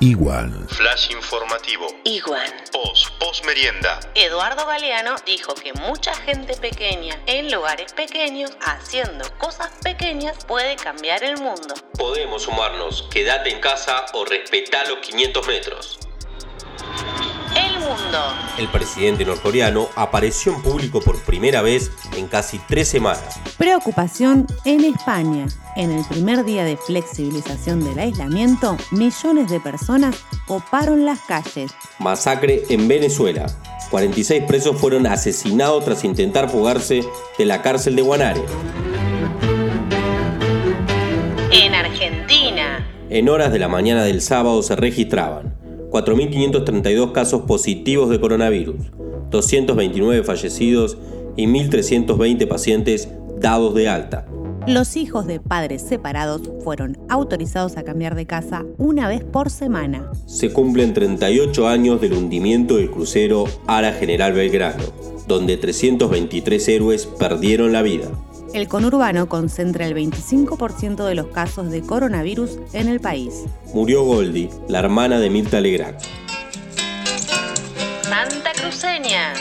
Igual. Flash informativo. Igual. Post, post merienda. Eduardo Galeano dijo que mucha gente pequeña en lugares pequeños, haciendo cosas pequeñas, puede cambiar el mundo. Podemos sumarnos, quédate en casa o respetá los 500 metros. El mundo. El presidente norcoreano apareció en público por primera vez en casi tres semanas. Preocupación en España. En el primer día de flexibilización del aislamiento, millones de personas coparon las calles. Masacre en Venezuela. 46 presos fueron asesinados tras intentar fugarse de la cárcel de Guanare. En Argentina. En horas de la mañana del sábado se registraban 4.532 casos positivos de coronavirus, 229 fallecidos y 1.320 pacientes dados de alta. Los hijos de padres separados fueron autorizados a cambiar de casa una vez por semana. Se cumplen 38 años del hundimiento del crucero Ara General Belgrano, donde 323 héroes perdieron la vida. El conurbano concentra el 25% de los casos de coronavirus en el país. Murió Goldi, la hermana de Mirta Legrand. Santa Cruceña.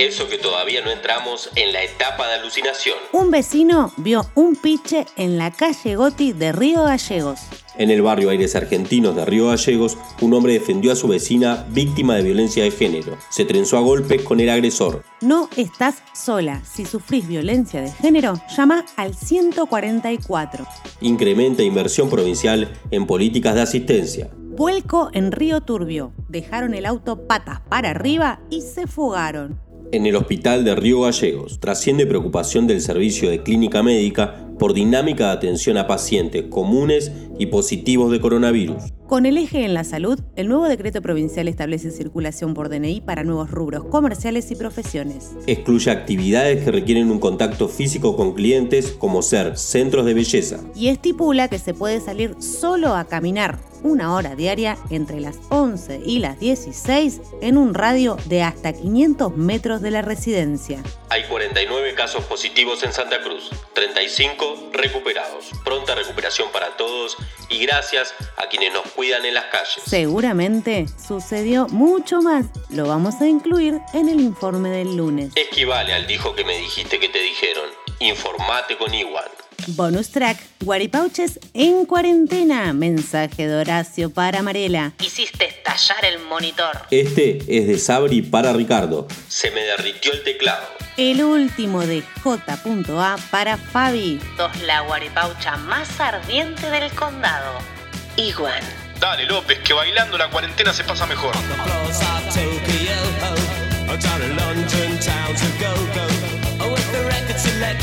Eso que todavía no entramos en la etapa de alucinación. Un vecino vio un piche en la calle Goti de Río Gallegos. En el barrio Aires Argentinos de Río Gallegos, un hombre defendió a su vecina víctima de violencia de género. Se trenzó a golpes con el agresor. No estás sola. Si sufrís violencia de género, llama al 144. Incrementa inversión provincial en políticas de asistencia. Vuelco en Río Turbio. Dejaron el auto patas para arriba y se fugaron. En el hospital de Río Gallegos trasciende preocupación del servicio de clínica médica por dinámica de atención a pacientes comunes y positivos de coronavirus. Con el eje en la salud, el nuevo decreto provincial establece circulación por DNI para nuevos rubros comerciales y profesiones. Excluye actividades que requieren un contacto físico con clientes como ser centros de belleza. Y estipula que se puede salir solo a caminar una hora diaria entre las 11 y las 16 en un radio de hasta 500 metros de la residencia. Hay 49 casos positivos en Santa Cruz, 35 recuperados. Pronta recuperación para todos y gracias a quienes nos cuidan en las calles. Seguramente sucedió mucho más. Lo vamos a incluir en el informe del lunes. Esquivale al dijo que me dijiste que te dijeron. Informate con Iwan. Bonus track, Guaripauches en cuarentena. Mensaje de Horacio para Mariela. Hiciste estallar el monitor. Este es de Sabri para Ricardo. Se me derritió el teclado. El último de J.A. para Fabi. Sos la guaripaucha más ardiente del condado. Igual. Dale, López, que bailando la cuarentena se pasa mejor.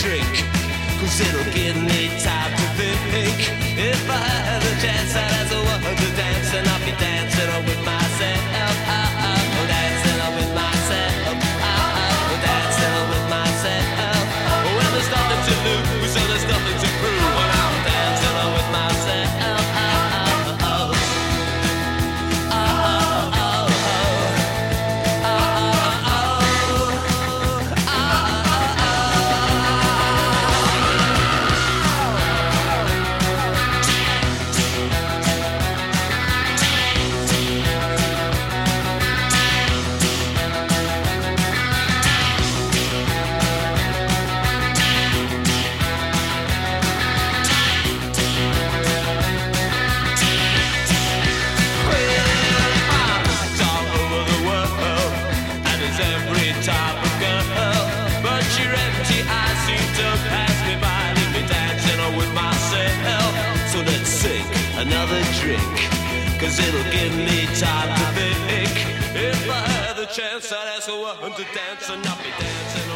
Drink, cause it'll give me time to think. If I had a chance, I'd Another drink, cause it'll give me time to think. If I had the chance, I'd ask a woman to dance and I'll be dancing.